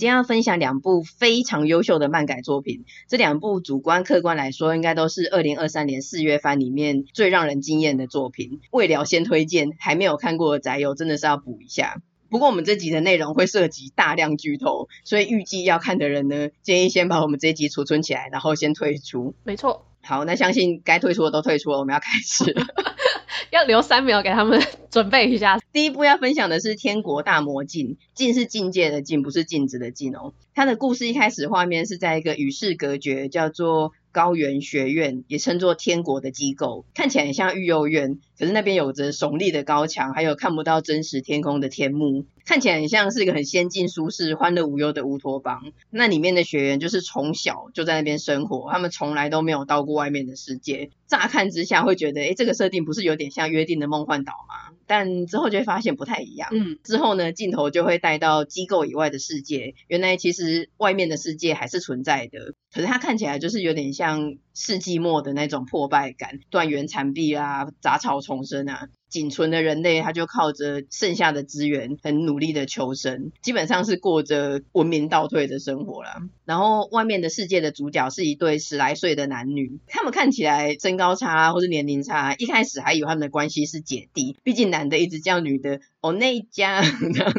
今天要分享两部非常优秀的漫改作品，这两部主观客观来说，应该都是二零二三年四月番里面最让人惊艳的作品。未了先推荐，还没有看过的宅友真的是要补一下。不过我们这集的内容会涉及大量剧透，所以预计要看的人呢，建议先把我们这一集储存起来，然后先退出。没错。好，那相信该退出的都退出了，我们要开始。要留三秒给他们 准备一下。第一部要分享的是《天国大魔镜》，镜是境界的镜，不是镜子的镜哦。它的故事一开始画面是在一个与世隔绝，叫做高原学院，也称作天国的机构，看起来很像育幼院，可是那边有着耸立的高墙，还有看不到真实天空的天幕，看起来很像是一个很先进、舒适、欢乐无忧的乌托邦。那里面的学员就是从小就在那边生活，他们从来都没有到过外面的世界。乍看之下会觉得，诶，这个设定不是有点像约定的梦幻岛吗？但之后就会发现不太一样。嗯，之后呢，镜头就会带到机构以外的世界，原来其实外面的世界还是存在的，可是它看起来就是有点像世纪末的那种破败感，断垣残壁啊，杂草丛生啊。仅存的人类，他就靠着剩下的资源，很努力的求生，基本上是过着文明倒退的生活啦。然后外面的世界的主角是一对十来岁的男女，他们看起来身高差或是年龄差，一开始还以为他们的关系是姐弟，毕竟男的一直叫女的哦那一家，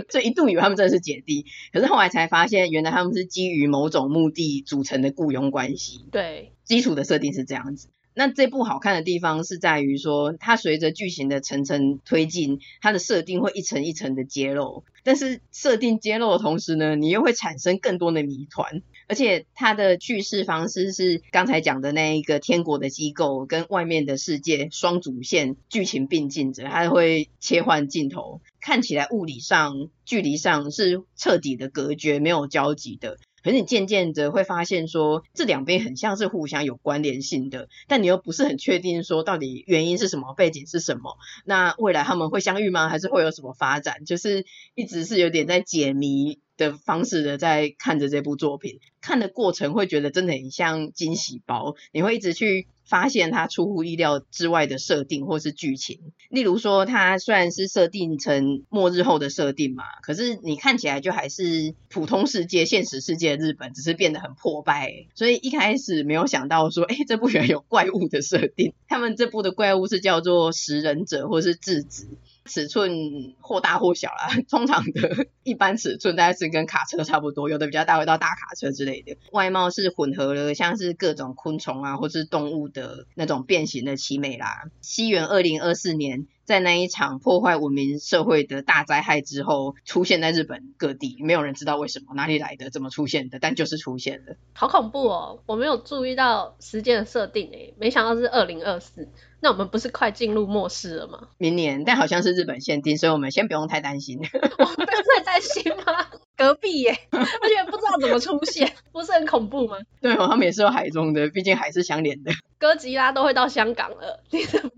这一度以为他们真的是姐弟，可是后来才发现，原来他们是基于某种目的组成的雇佣关系。对，基础的设定是这样子。那这部好看的地方是在于说，它随着剧情的层层推进，它的设定会一层一层的揭露。但是设定揭露的同时呢，你又会产生更多的谜团。而且它的叙事方式是刚才讲的那一个天国的机构跟外面的世界双主线剧情并进着，它会切换镜头，看起来物理上、距离上是彻底的隔绝，没有交集的。可是你渐渐的会发现说，这两边很像是互相有关联性的，但你又不是很确定说到底原因是什么，背景是什么，那未来他们会相遇吗？还是会有什么发展？就是一直是有点在解谜的方式的在看着这部作品，看的过程会觉得真的很像惊喜包，你会一直去。发现它出乎意料之外的设定或是剧情，例如说，它虽然是设定成末日后的设定嘛，可是你看起来就还是普通世界、现实世界日本，只是变得很破败。所以一开始没有想到说，哎，这部原来有怪物的设定。他们这部的怪物是叫做食人者或是智子。尺寸或大或小啦，通常的一般尺寸大概是跟卡车差不多，有的比较大，会到大卡车之类的。外貌是混合了，像是各种昆虫啊，或是动物的那种变形的奇美啦。西元二零二四年，在那一场破坏文明社会的大灾害之后，出现在日本各地，没有人知道为什么，哪里来的，怎么出现的，但就是出现了。好恐怖哦！我没有注意到时间的设定诶，没想到是二零二四。那我们不是快进入末世了吗？明年，但好像是日本限定，所以我们先不用太担心。我们不用太担心吗？隔壁耶，而且不知道怎么出现，不是很恐怖吗？对哦，他们也是有海中的，毕竟海是相连的。哥吉拉都会到香港了，你怎么？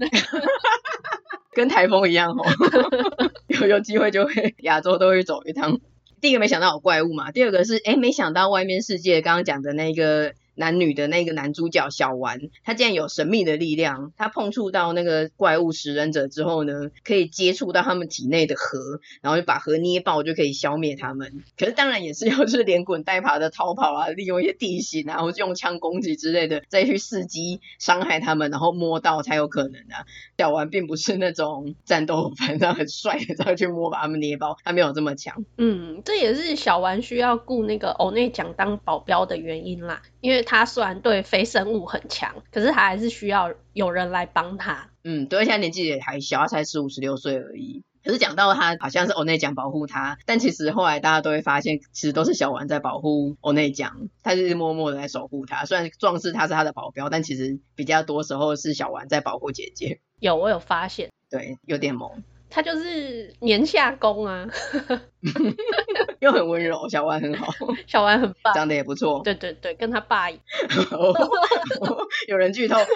跟台风一样哦，有有机会就会亚洲都会走一趟。第一个没想到有怪物嘛，第二个是哎，没想到外面世界刚刚讲的那个。男女的那个男主角小丸，他竟然有神秘的力量。他碰触到那个怪物食人者之后呢，可以接触到他们体内的核，然后就把核捏爆，就可以消灭他们。可是当然也是要是连滚带爬的逃跑啊，利用一些地形啊，或者用枪攻击之类的，再去伺机伤害他们，然后摸到才有可能啊。小丸并不是那种战斗反正很帅的，再去摸把他们捏爆，他没有这么强。嗯，这也是小丸需要雇那个欧内奖当保镖的原因啦，因为。他虽然对非生物很强，可是他还是需要有人来帮他。嗯，对，现在年纪也还小，他才十五十六岁而已。可是讲到他好像是欧内奖保护他，但其实后来大家都会发现，其实都是小丸在保护欧内奖，他就是默默的在守护他。虽然壮士他是他的保镖，但其实比较多时候是小丸在保护姐姐。有，我有发现。对，有点萌。他就是年下攻啊，又很温柔，小丸很好，小丸很棒，长得也不错，对对对，跟他爸一样。有人剧透。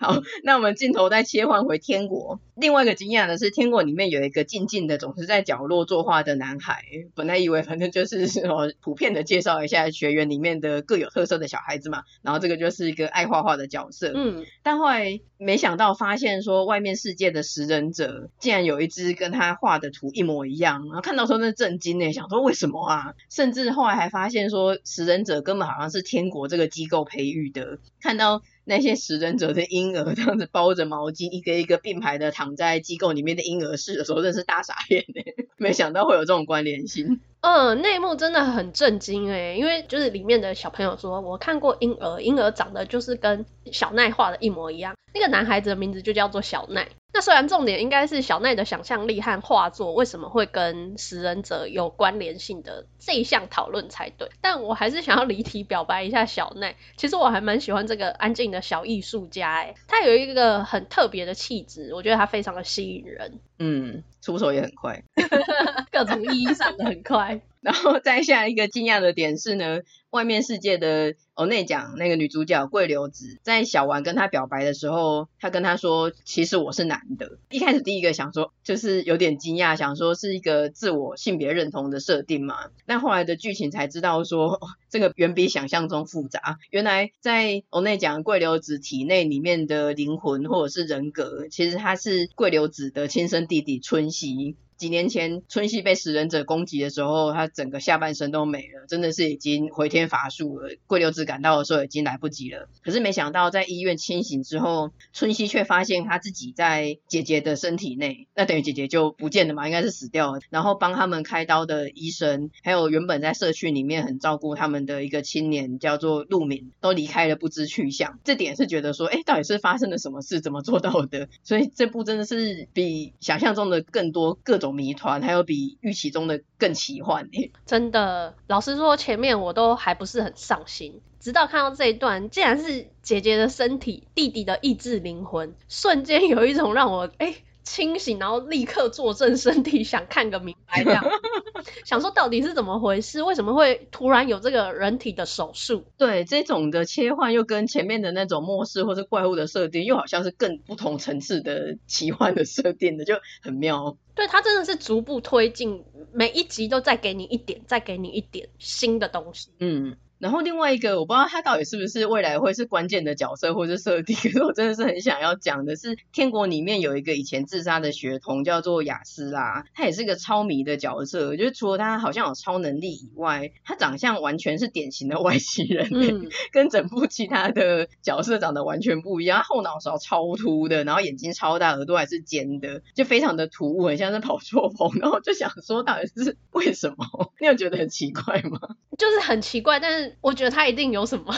好，那我们镜头再切换回天国。另外一个惊讶的是，天国里面有一个静静的、总是在角落作画的男孩。本来以为反正就是哦，普遍的介绍一下学园里面的各有特色的小孩子嘛。然后这个就是一个爱画画的角色。嗯，但后来没想到发现说，外面世界的食人者竟然有一只跟他画的图一模一样。然后看到时候那震惊呢，想说为什么啊？甚至后来还发现说，食人者根本好像是天国这个机构培育的。看到。那些食人者的婴儿这样子包着毛巾，一个一个并排的躺在机构里面的婴儿室的时候，真是大傻眼哎！没想到会有这种关联性。嗯，内幕真的很震惊哎，因为就是里面的小朋友说，我看过婴儿，婴儿长得就是跟小奈画的一模一样。那个男孩子的名字就叫做小奈。那虽然重点应该是小奈的想象力和画作为什么会跟食人者有关联性的这一项讨论才对，但我还是想要离题表白一下小奈。其实我还蛮喜欢这个安静的小艺术家，哎，他有一个很特别的气质，我觉得他非常的吸引人。嗯，出手也很快，各种意义上的很快。然后再下一个惊讶的点是呢，外面世界的欧内讲那个女主角桂流子，在小丸跟她表白的时候，她跟他说，其实我是男的。一开始第一个想说，就是有点惊讶，想说是一个自我性别认同的设定嘛。但后来的剧情才知道说，这个远比想象中复杂。原来在欧内讲桂流子体内里面的灵魂或者是人格，其实他是桂流子的亲生弟弟春熙。几年前，春熙被食人者攻击的时候，他整个下半身都没了，真的是已经回天乏术了。桂流子赶到的时候已经来不及了。可是没想到，在医院清醒之后，春熙却发现他自己在姐姐的身体内，那等于姐姐就不见了嘛，应该是死掉了。然后帮他们开刀的医生，还有原本在社区里面很照顾他们的一个青年，叫做陆敏，都离开了不知去向。这点是觉得说，哎，到底是发生了什么事，怎么做到的？所以这部真的是比想象中的更多各种。谜团还有比预期中的更奇幻耶！真的，老实说，前面我都还不是很上心，直到看到这一段，竟然是姐姐的身体，弟弟的意志灵魂，瞬间有一种让我哎。清醒，然后立刻坐正身体，想看个明白，这样 想说到底是怎么回事？为什么会突然有这个人体的手术？对，这种的切换又跟前面的那种末世或是怪物的设定，又好像是更不同层次的奇幻的设定的，就很妙。对，它真的是逐步推进，每一集都再给你一点，再给你一点新的东西。嗯。然后另外一个，我不知道他到底是不是未来会是关键的角色或是设定，可是我真的是很想要讲的是，天国里面有一个以前自杀的学童叫做雅斯拉，他也是个超迷的角色，就是除了他好像有超能力以外，他长相完全是典型的外星人，嗯，跟整部其他的角色长得完全不一样，他后脑勺超秃的，然后眼睛超大，耳朵还是尖的，就非常的突兀，很像是跑错棚，然后就想说到底是为什么？你有觉得很奇怪吗？就是很奇怪，但是。我觉得他一定有什么。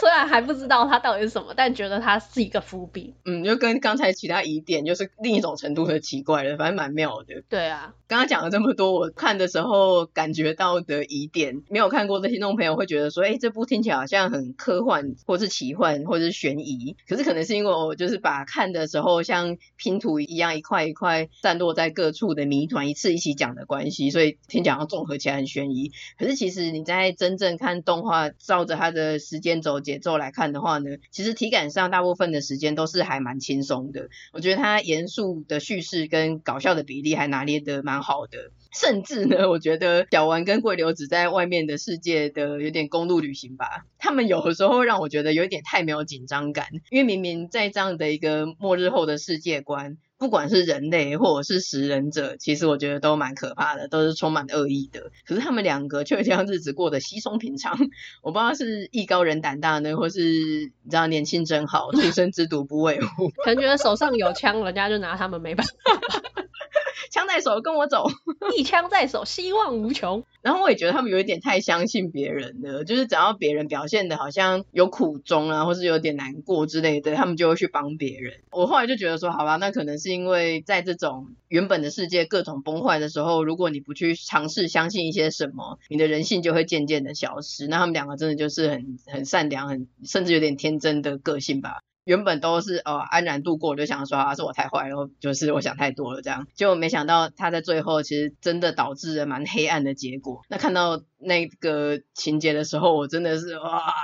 虽然还不知道它到底是什么，但觉得它是一个伏笔。嗯，就跟刚才其他疑点就是另一种程度的奇怪了，反正蛮妙的。对啊，刚刚讲了这么多，我看的时候感觉到的疑点，没有看过的听众朋友会觉得说，哎，这部听起来好像很科幻，或是奇幻，或是悬疑。可是可能是因为我就是把看的时候像拼图一样，一块一块散落在各处的谜团一次一起讲的关系，所以听讲要综合起来很悬疑。可是其实你在真正看动画，照着它的时间轴。节奏来看的话呢，其实体感上大部分的时间都是还蛮轻松的。我觉得它严肃的叙事跟搞笑的比例还拿捏得蛮好的。甚至呢，我觉得小丸跟桂流子在外面的世界的有点公路旅行吧，他们有的时候让我觉得有点太没有紧张感，因为明明在这样的一个末日后的世界观。不管是人类或者是食人者，其实我觉得都蛮可怕的，都是充满恶意的。可是他们两个却这样日子过得稀松平常，我不知道是艺高人胆大呢，或是你知道年轻真好，出生之犊不畏虎，可能觉得手上有枪，人家就拿他们没办法。枪在手，跟我走，一枪在手，希望无穷。然后我也觉得他们有一点太相信别人了，就是只要别人表现的好像有苦衷啊，或是有点难过之类的，他们就会去帮别人。我后来就觉得说，好吧，那可能是因为在这种原本的世界各种崩坏的时候，如果你不去尝试相信一些什么，你的人性就会渐渐的消失。那他们两个真的就是很很善良，很甚至有点天真的个性吧。原本都是呃安然度过，我就想说啊是我太坏然后，就是我想太多了这样，结果没想到他在最后其实真的导致了蛮黑暗的结果。那看到那个情节的时候，我真的是哇。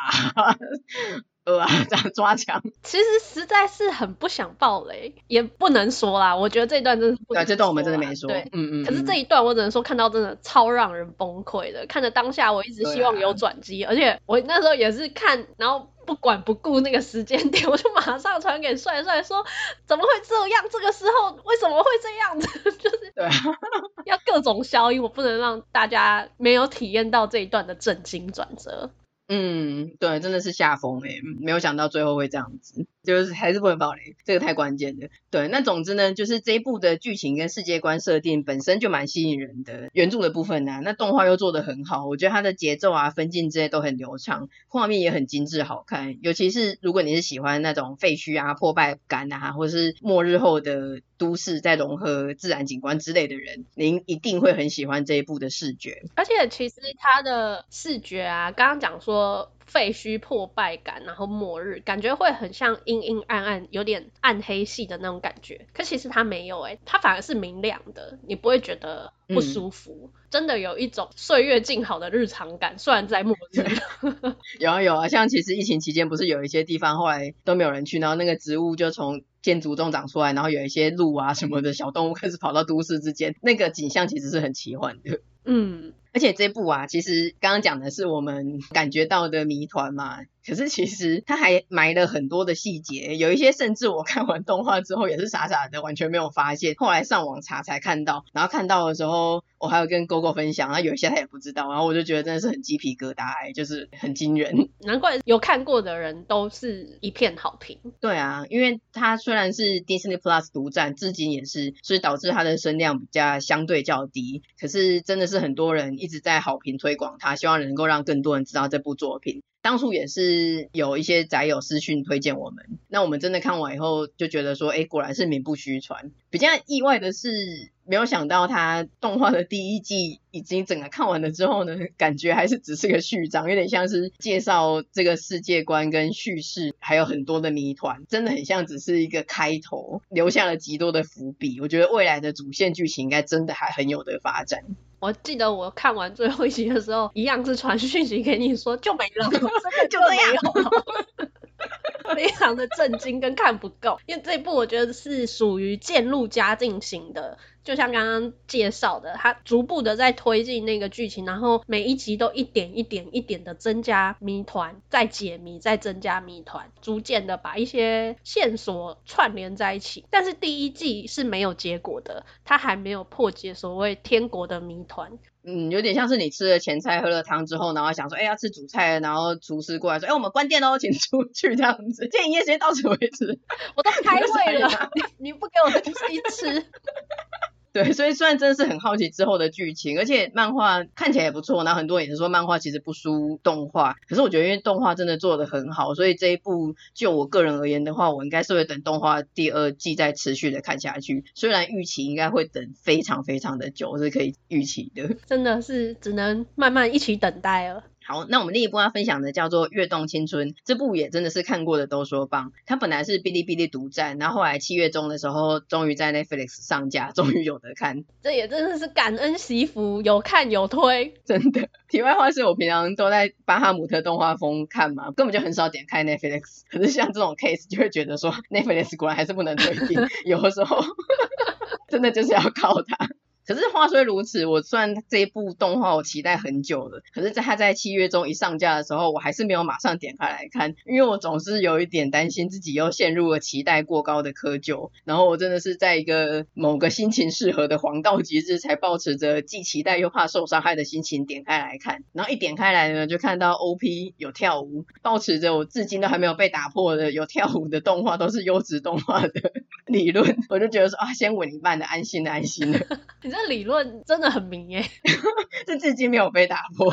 呃啊，这样抓墙。其实实在是很不想爆雷，也不能说啦。我觉得这一段真的是不能说，对，这段我们真的没说。对，嗯，嗯嗯。可是这一段我只能说看到真的超让人崩溃的，看着当下我一直希望有转机，啊、而且我那时候也是看，然后。不管不顾那个时间点，我就马上传给帅帅说，怎么会这样？这个时候为什么会这样子？就是对，要各种消音，我不能让大家没有体验到这一段的震惊转折。嗯，对，真的是下风哎，没有想到最后会这样子，就是还是不能爆雷，这个太关键了。对，那总之呢，就是这一部的剧情跟世界观设定本身就蛮吸引人的，原著的部分呢、那动画又做得很好，我觉得它的节奏啊、分镜之类都很流畅，画面也很精致好看。尤其是如果你是喜欢那种废墟啊、破败感啊，或是末日后的都市再融合自然景观之类的人，您一定会很喜欢这一部的视觉。而且其实它的视觉啊，刚刚讲说。废墟破败感，然后末日，感觉会很像阴阴暗暗，有点暗黑系的那种感觉。可其实它没有哎、欸，它反而是明亮的，你不会觉得不舒服。嗯、真的有一种岁月静好的日常感，虽然在末日。有啊有啊，像其实疫情期间不是有一些地方后来都没有人去，然后那个植物就从建筑中长出来，然后有一些鹿啊什么的小动物开始跑到都市之间，那个景象其实是很奇幻的。嗯。而且这部啊，其实刚刚讲的是我们感觉到的谜团嘛。可是其实它还埋了很多的细节，有一些甚至我看完动画之后也是傻傻的，完全没有发现，后来上网查才看到。然后看到的时候，我还有跟 GoGo 分享，然后有一些他也不知道，然后我就觉得真的是很鸡皮疙瘩，就是很惊人。难怪有看过的人都是一片好评。对啊，因为它虽然是 Disney Plus 独占，至今也是，所以导致它的声量比较相对较低。可是真的是很多人一直在好评推广它，希望能够让更多人知道这部作品。当初也是有一些宅友私讯推荐我们，那我们真的看完以后就觉得说，哎，果然是名不虚传。比较意外的是，没有想到他动画的第一季已经整个看完了之后呢，感觉还是只是个序章，有点像是介绍这个世界观跟叙事，还有很多的谜团，真的很像只是一个开头，留下了极多的伏笔。我觉得未来的主线剧情应该真的还很有得发展。我记得我看完最后一集的时候，一样是传讯息给你说就没了，真的就这样。非常的震惊跟看不够，因为这一部我觉得是属于渐入佳境型的，就像刚刚介绍的，它逐步的在推进那个剧情，然后每一集都一点一点一点的增加谜团，再解谜，再增加谜团，逐渐的把一些线索串联在一起。但是第一季是没有结果的，它还没有破解所谓天国的谜团。嗯，有点像是你吃了前菜，喝了汤之后，然后想说，哎，要吃主菜，然后厨师过来说，哎，我们关店喽，请出去这样子。这营业时间到此为止，我都开会了，你你不给我东西吃。对，所以虽然真的是很好奇之后的剧情，而且漫画看起来也不错，然后很多人也是说漫画其实不输动画，可是我觉得因为动画真的做得很好，所以这一部就我个人而言的话，我应该是会等动画第二季再持续的看下去。虽然预期应该会等非常非常的久，是可以预期的，真的是只能慢慢一起等待了。好，那我们另一部要分享的叫做《跃动青春》，这部也真的是看过的都说棒。它本来是哔哩哔哩独占，然后后来七月中的时候，终于在 Netflix 上架，终于有得看。这也真的是感恩惜福，有看有推，真的。题外话是我平常都在巴哈姆特动画风看嘛，根本就很少点开 Netflix。可是像这种 case 就会觉得说 Netflix 果然还是不能推进，有的时候 真的就是要靠它。可是话虽如此，我虽然这一部动画我期待很久了，可是在它在七月中一上架的时候，我还是没有马上点开来看，因为我总是有一点担心自己又陷入了期待过高的窠臼。然后我真的是在一个某个心情适合的黄道吉日，才抱持着既期待又怕受伤害的心情点开来看。然后一点开来呢，就看到 OP 有跳舞，抱持着我至今都还没有被打破的有跳舞的动画都是优质动画的理论，我就觉得说啊，先稳一半的，安心的，安心的。你这理论真的很明耶，这至今没有被打破。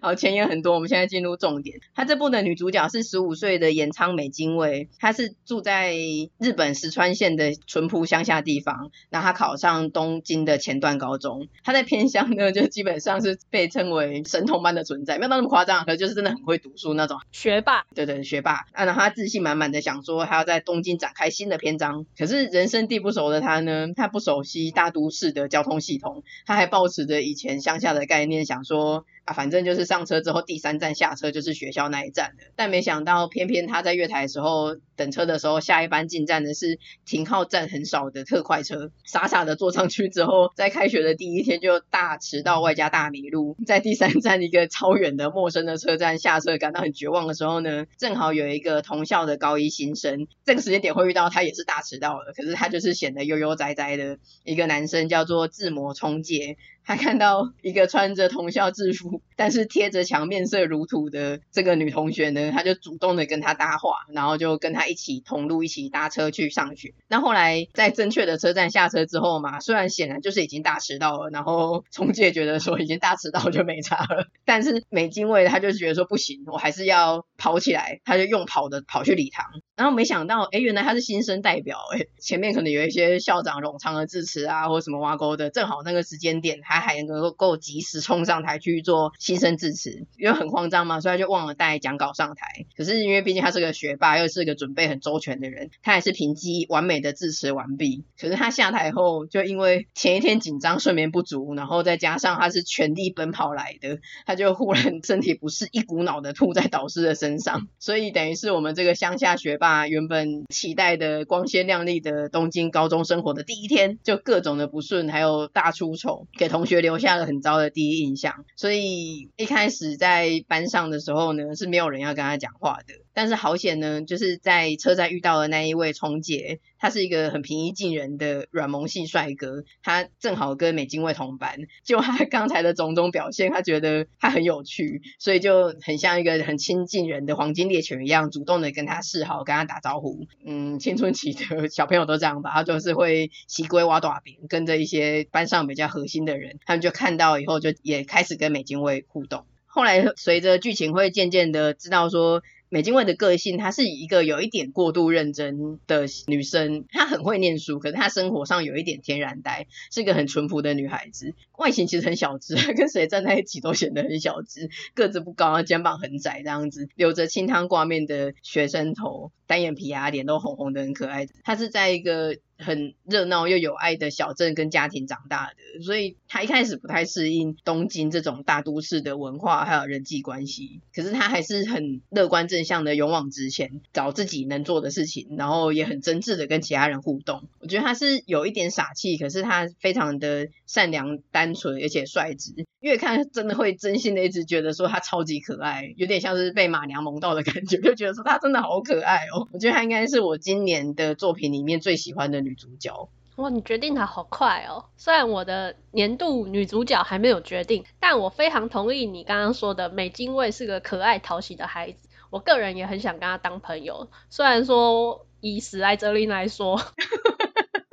好，前言很多，我们现在进入重点。他这部的女主角是十五岁的岩仓美津卫，她是住在日本石川县的淳朴乡下地方。然后她考上东京的前段高中，她在偏乡呢，就基本上是被称为神童般的存在，没有到那么夸张，可是就是真的很会读书那种学霸。对对，学霸。啊，然后她自信满满的想说，她要在东京展开新的篇章。可是人生地不熟的他呢，他不熟悉大都市的。交通系统，他还抱持着以前乡下的概念，想说啊，反正就是上车之后第三站下车就是学校那一站的。但没想到，偏偏他在月台的时候等车的时候，下一班进站的是停靠站很少的特快车，傻傻的坐上去之后，在开学的第一天就大迟到外加大迷路，在第三站一个超远的陌生的车站下车，感到很绝望的时候呢，正好有一个同校的高一新生，这个时间点会遇到他也是大迟到了，可是他就是显得悠悠哉哉的一个男生，叫做自磨冲介。他看到一个穿着同校制服，但是贴着墙面色如土的这个女同学呢，他就主动的跟她搭话，然后就跟她一起同路，一起搭车去上学。那后来在正确的车站下车之后嘛，虽然显然就是已经大迟到了，然后冲介觉得说已经大迟到就没差了，但是美津卫他就觉得说不行，我还是要跑起来，他就用跑的跑去礼堂，然后没想到，哎，原来他是新生代表，哎，前面可能有一些校长冗长的致辞啊，或者什么挖沟的，正好那个时间点。他还能够够及时冲上台去做新生致辞，因为很慌张嘛，所以他就忘了带讲稿上台。可是因为毕竟他是个学霸，又是个准备很周全的人，他还是凭机完美的致辞完毕。可是他下台后，就因为前一天紧张、睡眠不足，然后再加上他是全力奔跑来的，他就忽然 身体不适，一股脑的吐在导师的身上。所以等于是我们这个乡下学霸原本期待的光鲜亮丽的东京高中生活的第一天，就各种的不顺，还有大出丑，给同同学留下了很糟的第一印象，所以一开始在班上的时候呢，是没有人要跟他讲话的。但是好险呢，就是在车站遇到的那一位冲姐，他是一个很平易近人的软萌系帅哥，他正好跟美津卫同班，就他 刚才的种种表现，他觉得他很有趣，所以就很像一个很亲近人的黄金猎犬一样，主动的跟他示好，跟他打招呼。嗯，青春期的小朋友都这样吧，他就是会西归挖大饼，跟着一些班上比较核心的人，他们就看到以后就也开始跟美津卫互动。后来随着剧情会渐渐的知道说。美津卫的个性，她是一个有一点过度认真的女生，她很会念书，可是她生活上有一点天然呆，是一个很淳朴的女孩子。外形其实很小只，跟谁站在一起都显得很小只，个子不高，肩膀很窄，这样子，留着清汤挂面的学生头，单眼皮啊，脸都红红的，很可爱。她是在一个。很热闹又有爱的小镇跟家庭长大的，所以他一开始不太适应东京这种大都市的文化还有人际关系。可是他还是很乐观正向的，勇往直前，找自己能做的事情，然后也很真挚的跟其他人互动。我觉得他是有一点傻气，可是他非常的善良、单纯，而且率直。越看真的会真心的一直觉得说他超级可爱，有点像是被马娘萌到的感觉，就觉得说他真的好可爱哦。我觉得他应该是我今年的作品里面最喜欢的女主角。哇，你决定的好快哦！虽然我的年度女主角还没有决定，但我非常同意你刚刚说的，美津卫是个可爱讨喜的孩子。我个人也很想跟他当朋友，虽然说以史莱哲林来说。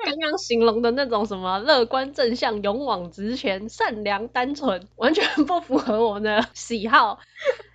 刚刚形容的那种什么乐观正向、勇往直前、善良单纯，完全不符合我的喜好。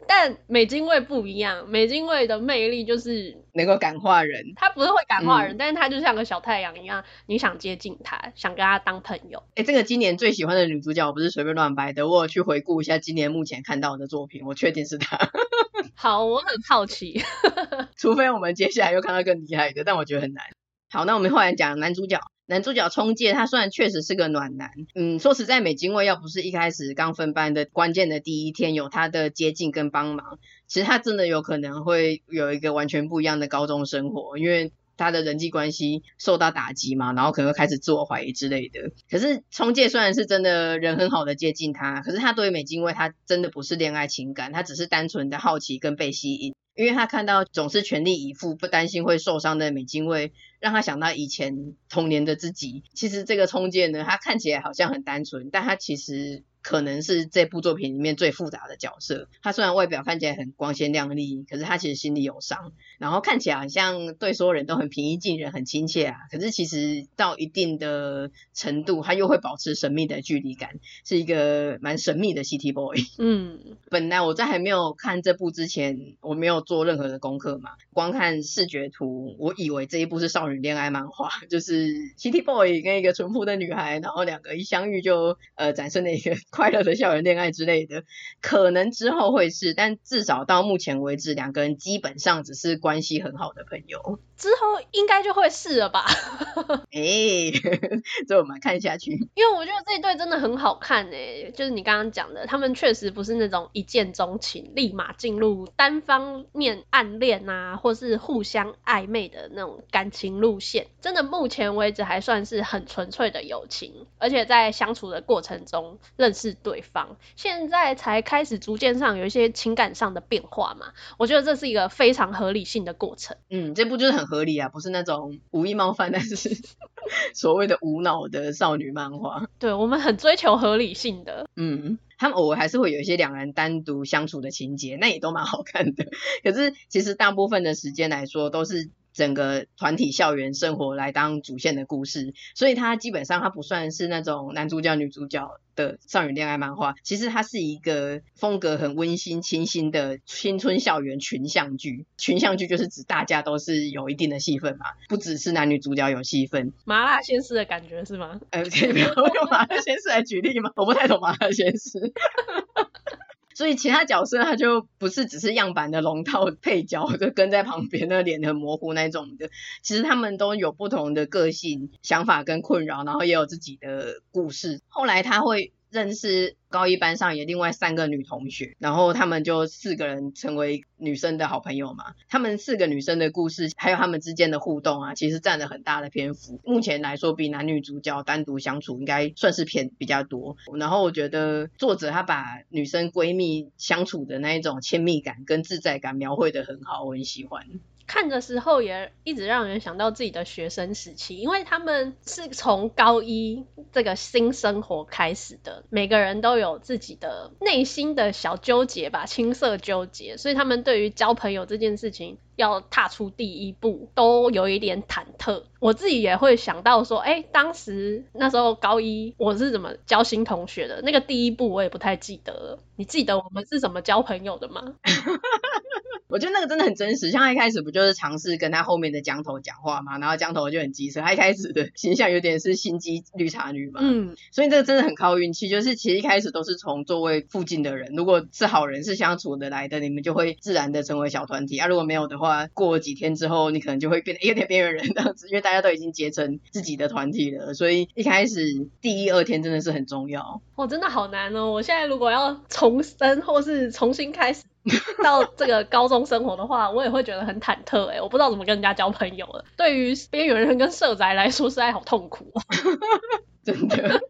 但美津卫不一样，美津卫的魅力就是能够感化人。他不是会感化人，嗯、但是他就像个小太阳一样，你想接近他，想跟他当朋友。哎、欸，这个今年最喜欢的女主角，我不是随便乱掰的，我有去回顾一下今年目前看到的作品，我确定是她。好，我很好奇，除非我们接下来又看到更厉害的，但我觉得很难。好，那我们后来讲男主角，男主角冲介，他虽然确实是个暖男，嗯，说实在，美津卫要不是一开始刚分班的关键的第一天有他的接近跟帮忙，其实他真的有可能会有一个完全不一样的高中生活，因为他的人际关系受到打击嘛，然后可能会开始自我怀疑之类的。可是冲介虽然是真的人很好的接近他，可是他对于美津卫，他真的不是恋爱情感，他只是单纯的好奇跟被吸引。因为他看到总是全力以赴、不担心会受伤的美津卫，让他想到以前童年的自己。其实这个冲剑呢，他看起来好像很单纯，但他其实。可能是这部作品里面最复杂的角色。他虽然外表看起来很光鲜亮丽，可是他其实心里有伤。然后看起来好像对所有人都很平易近人、很亲切啊。可是其实到一定的程度，他又会保持神秘的距离感，是一个蛮神秘的 City Boy。嗯，本来我在还没有看这部之前，我没有做任何的功课嘛，光看视觉图，我以为这一部是少女恋爱漫画，就是 City Boy 跟一个淳朴的女孩，然后两个一相遇就呃产生了一个。快乐的校园恋爱之类的，可能之后会是，但至少到目前为止，两个人基本上只是关系很好的朋友。之后应该就会是了吧？哎、欸，这我们看下去。因为我觉得这一对真的很好看哎，就是你刚刚讲的，他们确实不是那种一见钟情，立马进入单方面暗恋啊，或是互相暧昧的那种感情路线。真的，目前为止还算是很纯粹的友情，而且在相处的过程中认识对方，现在才开始逐渐上有一些情感上的变化嘛。我觉得这是一个非常合理性的过程。嗯，这部就是很。合理啊，不是那种无意冒犯，但是 所谓的无脑的少女漫画。对，我们很追求合理性的。嗯，他们偶尔还是会有一些两人单独相处的情节，那也都蛮好看的。可是其实大部分的时间来说，都是。整个团体校园生活来当主线的故事，所以它基本上它不算是那种男主角女主角的少女恋爱漫画，其实它是一个风格很温馨、清新的青春校园群像剧。群像剧就是指大家都是有一定的戏份嘛，不只是男女主角有戏份。麻辣鲜师的感觉是吗？哎，可以不要用麻辣鲜师来举例吗？我不太懂麻辣鲜师。所以其他角色他就不是只是样板的龙套配角，就跟在旁边，那脸很模糊那种的。其实他们都有不同的个性、想法跟困扰，然后也有自己的故事。后来他会。认识高一班上也另外三个女同学，然后他们就四个人成为女生的好朋友嘛。他们四个女生的故事，还有他们之间的互动啊，其实占了很大的篇幅。目前来说，比男女主角单独相处应该算是偏比较多。然后我觉得作者他把女生闺蜜相处的那一种亲密感跟自在感描绘得很好，我很喜欢。看的时候也一直让人想到自己的学生时期，因为他们是从高一这个新生活开始的，每个人都有自己的内心的小纠结吧，青涩纠结，所以他们对于交朋友这件事情要踏出第一步都有一点忐忑。我自己也会想到说，哎，当时那时候高一我是怎么交新同学的，那个第一步我也不太记得了。你记得我们是怎么交朋友的吗？我觉得那个真的很真实，像他一开始不就是尝试跟他后面的江头讲话嘛，然后江头就很机车，他一开始的形象有点是心机绿茶女嘛，嗯，所以这个真的很靠运气，就是其实一开始都是从座位附近的人，如果是好人是相处得来的，你们就会自然的成为小团体啊，如果没有的话，过了几天之后，你可能就会变得有点边缘人这样子，因为大家都已经结成自己的团体了，所以一开始第一二天真的是很重要。哦，真的好难哦，我现在如果要重生或是重新开始。到这个高中生活的话，我也会觉得很忐忑哎，我不知道怎么跟人家交朋友了。对于边缘人跟社宅来说，实在好痛苦。真的。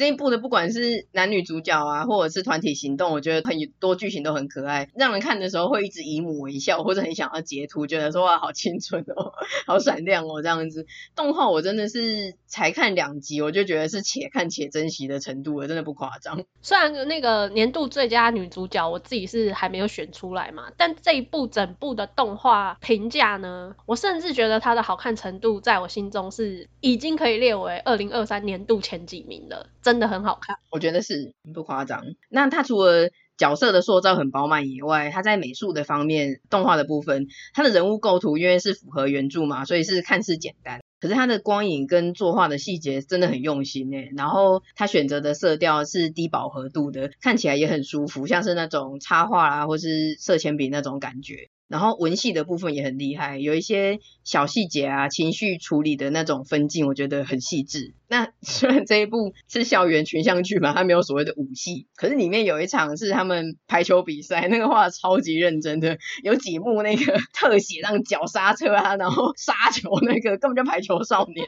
这一部的不管是男女主角啊，或者是团体行动，我觉得很多剧情都很可爱，让人看的时候会一直以母微笑，或者很想要截图，觉得说哇好青春哦，好闪亮哦这样子。动画我真的是才看两集，我就觉得是且看且珍惜的程度了，真的不夸张。虽然那个年度最佳女主角我自己是还没有选出来嘛，但这一部整部的动画评价呢，我甚至觉得它的好看程度在我心中是已经可以列为二零二三年度前几名了。真的很好看，我觉得是不夸张。那他除了角色的塑造很饱满以外，他在美术的方面，动画的部分，他的人物构图因为是符合原著嘛，所以是看似简单，可是他的光影跟作画的细节真的很用心诶。然后他选择的色调是低饱和度的，看起来也很舒服，像是那种插画啊，或是色铅笔那种感觉。然后文戏的部分也很厉害，有一些小细节啊，情绪处理的那种分镜，我觉得很细致。那 虽然这一部是校园群像剧嘛，它没有所谓的武戏，可是里面有一场是他们排球比赛，那个画得超级认真的，有几幕那个 特写，让脚刹车啊，然后杀球那个根本就排球少年。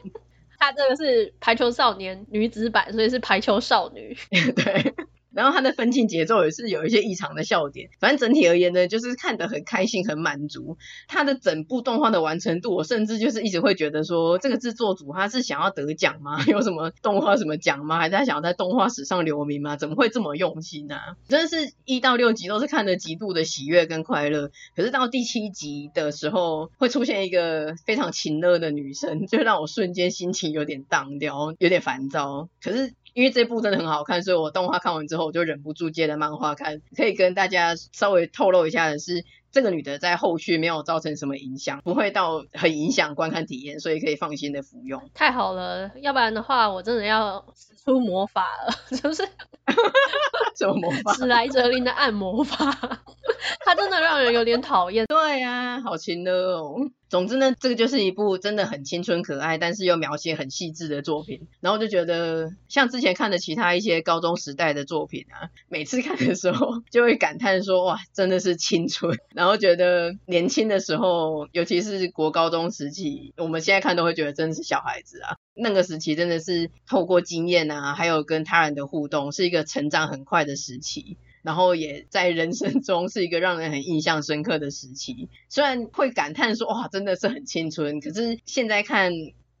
他这个是排球少年女子版，所以是排球少女。对。然后它的分镜节奏也是有一些异常的笑点，反正整体而言呢，就是看得很开心、很满足。它的整部动画的完成度，我甚至就是一直会觉得说，这个制作组他是想要得奖吗？有什么动画什么奖吗？还是他想要在动画史上留名吗？怎么会这么用心呢、啊？真的是一到六集都是看得极度的喜悦跟快乐，可是到第七集的时候，会出现一个非常情勒的女生，就让我瞬间心情有点荡掉，有点烦躁。可是。因为这部真的很好看，所以我动画看完之后，我就忍不住接了漫画看。可以跟大家稍微透露一下的是，这个女的在后续没有造成什么影响，不会到很影响观看体验，所以可以放心的服用。太好了，要不然的话我真的要使出魔法了，就是什么魔法？史莱哲林的按魔法，它真的让人有点讨厌。对呀、啊，好情的哦。总之呢，这个就是一部真的很青春可爱，但是又描写很细致的作品。然后就觉得，像之前看的其他一些高中时代的作品啊，每次看的时候 就会感叹说，哇，真的是青春。然后觉得年轻的时候，尤其是国高中时期，我们现在看都会觉得真的是小孩子啊。那个时期真的是透过经验啊，还有跟他人的互动，是一个成长很快的时期。然后也在人生中是一个让人很印象深刻的时期，虽然会感叹说哇，真的是很青春，可是现在看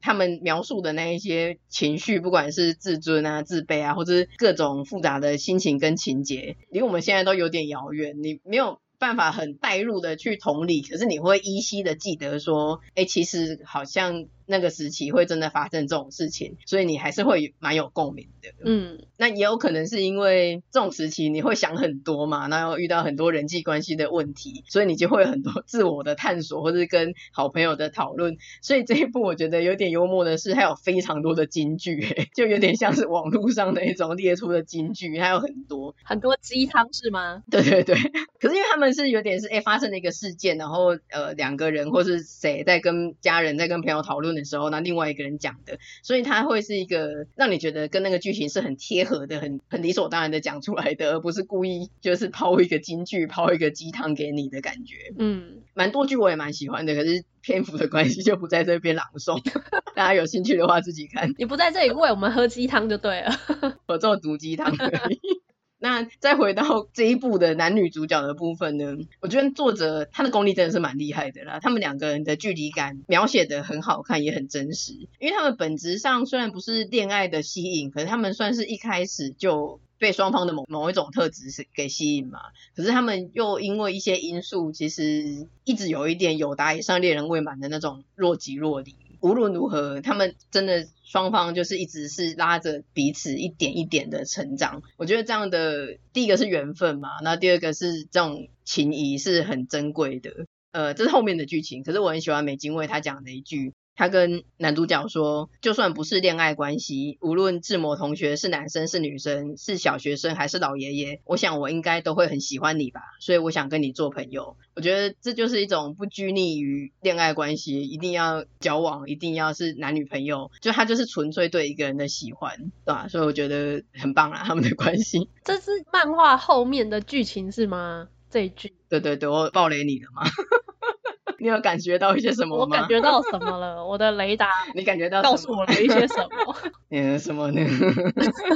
他们描述的那一些情绪，不管是自尊啊、自卑啊，或者是各种复杂的心情跟情节，离我们现在都有点遥远，你没有办法很带入的去同理，可是你会依稀的记得说，哎，其实好像。那个时期会真的发生这种事情，所以你还是会蛮有共鸣的。嗯，那也有可能是因为这种时期你会想很多嘛，然后遇到很多人际关系的问题，所以你就会有很多 自我的探索，或是跟好朋友的讨论。所以这一部我觉得有点幽默的是，还有非常多的金句，就有点像是网络上的一种列出的金句，还有很多很多鸡汤是吗？对对对。可是因为他们是有点是哎发生了一个事件，然后呃两个人或是谁在跟家人在跟朋友讨论。的时候，那另外一个人讲的，所以他会是一个让你觉得跟那个剧情是很贴合的，很很理所当然的讲出来的，而不是故意就是抛一个金句、抛一个鸡汤给你的感觉。嗯，蛮多剧我也蛮喜欢的，可是篇幅的关系就不在这边朗诵，大家有兴趣的话自己看。你不在这里喂我们喝鸡汤就对了，我做毒鸡汤而已。那再回到这一部的男女主角的部分呢，我觉得作者他的功力真的是蛮厉害的啦。他们两个人的距离感描写得很好看，也很真实。因为他们本质上虽然不是恋爱的吸引，可是他们算是一开始就被双方的某某一种特质是给吸引嘛。可是他们又因为一些因素，其实一直有一点有达以上恋人未满的那种若即若离。无论如何，他们真的双方就是一直是拉着彼此一点一点的成长。我觉得这样的第一个是缘分嘛，那第二个是这种情谊是很珍贵的。呃，这是后面的剧情，可是我很喜欢美津卫他讲的一句。他跟男主角说，就算不是恋爱关系，无论志摩同学是男生是女生，是小学生还是老爷爷，我想我应该都会很喜欢你吧，所以我想跟你做朋友。我觉得这就是一种不拘泥于恋爱关系，一定要交往，一定要是男女朋友，就他就是纯粹对一个人的喜欢，对吧？所以我觉得很棒啊，他们的关系。这是漫画后面的剧情是吗？这一句？对对对，我暴雷你了吗？你有感觉到一些什么吗？我感觉到什么了？我的雷达，你感觉到告诉我了一些什么？嗯，什么呢？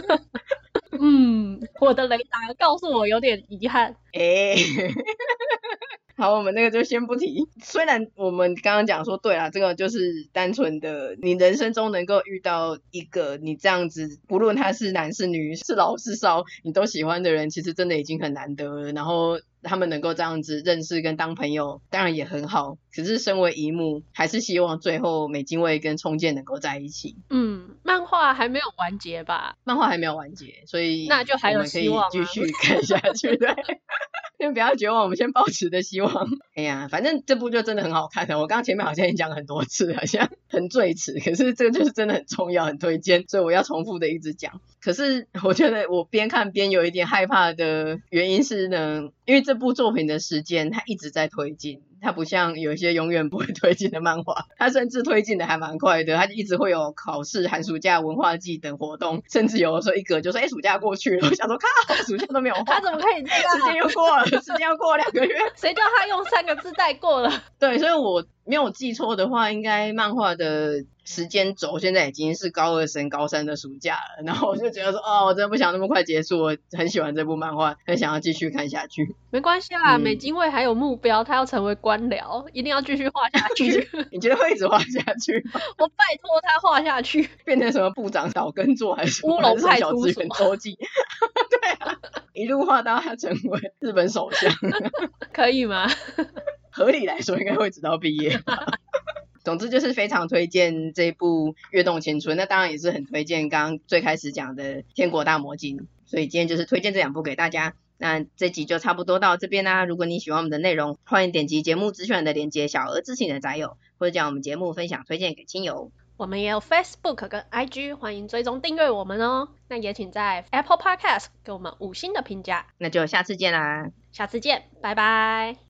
嗯，我的雷达告诉我有点遗憾。哎、欸，好，我们那个就先不提。虽然我们刚刚讲说，对啦，这个就是单纯的，你人生中能够遇到一个你这样子，不论他是男是女，是老是少，你都喜欢的人，其实真的已经很难得了。然后。他们能够这样子认识跟当朋友，当然也很好。可是身为一幕，还是希望最后美津卫跟冲剑能够在一起。嗯，漫画还没有完结吧？漫画还没有完结，所以那就还有可以，继续看下去。对，先不要绝望，我们先抱持的希望。哎呀，反正这部就真的很好看的。我刚刚前面好像也讲很多次，好像很赘词，可是这个就是真的很重要，很推荐，所以我要重复的一直讲。可是我觉得我边看边有一点害怕的原因是呢，因为这部作品的时间它一直在推进，它不像有一些永远不会推进的漫画，它甚至推进的还蛮快的，它一直会有考试、寒暑假、文化季等活动，甚至有的时候一隔就说，哎，暑假过去了，我想说，靠，暑假都没有，他怎么可以这样？时间又过了，时间又过了两个月，谁叫他用三个字带过了？对，所以我没有记错的话，应该漫画的。时间轴现在已经是高二升高三的暑假了，然后我就觉得说，哦，我真的不想那么快结束，我很喜欢这部漫画，很想要继续看下去。没关系啦，嗯、美津卫还有目标，他要成为官僚，一定要继续画下去。你觉得会一直画下去吗？我拜托他画下去，变成什么部长岛根座还是乌龙派出所周记？对啊，一路画到他成为日本首相，可以吗？合理来说，应该会直到毕业。总之就是非常推荐这部《跃动青春》，那当然也是很推荐刚刚最开始讲的《天国大魔境》，所以今天就是推荐这两部给大家。那这集就差不多到这边啦。如果你喜欢我们的内容，欢迎点击节目资讯的连接，小额支持你的宅友，或者将我们节目分享推荐给亲友。我们也有 Facebook 跟 IG，欢迎追踪订阅我们哦。那也请在 Apple Podcast 给我们五星的评价。那就下次见啦，下次见，拜拜。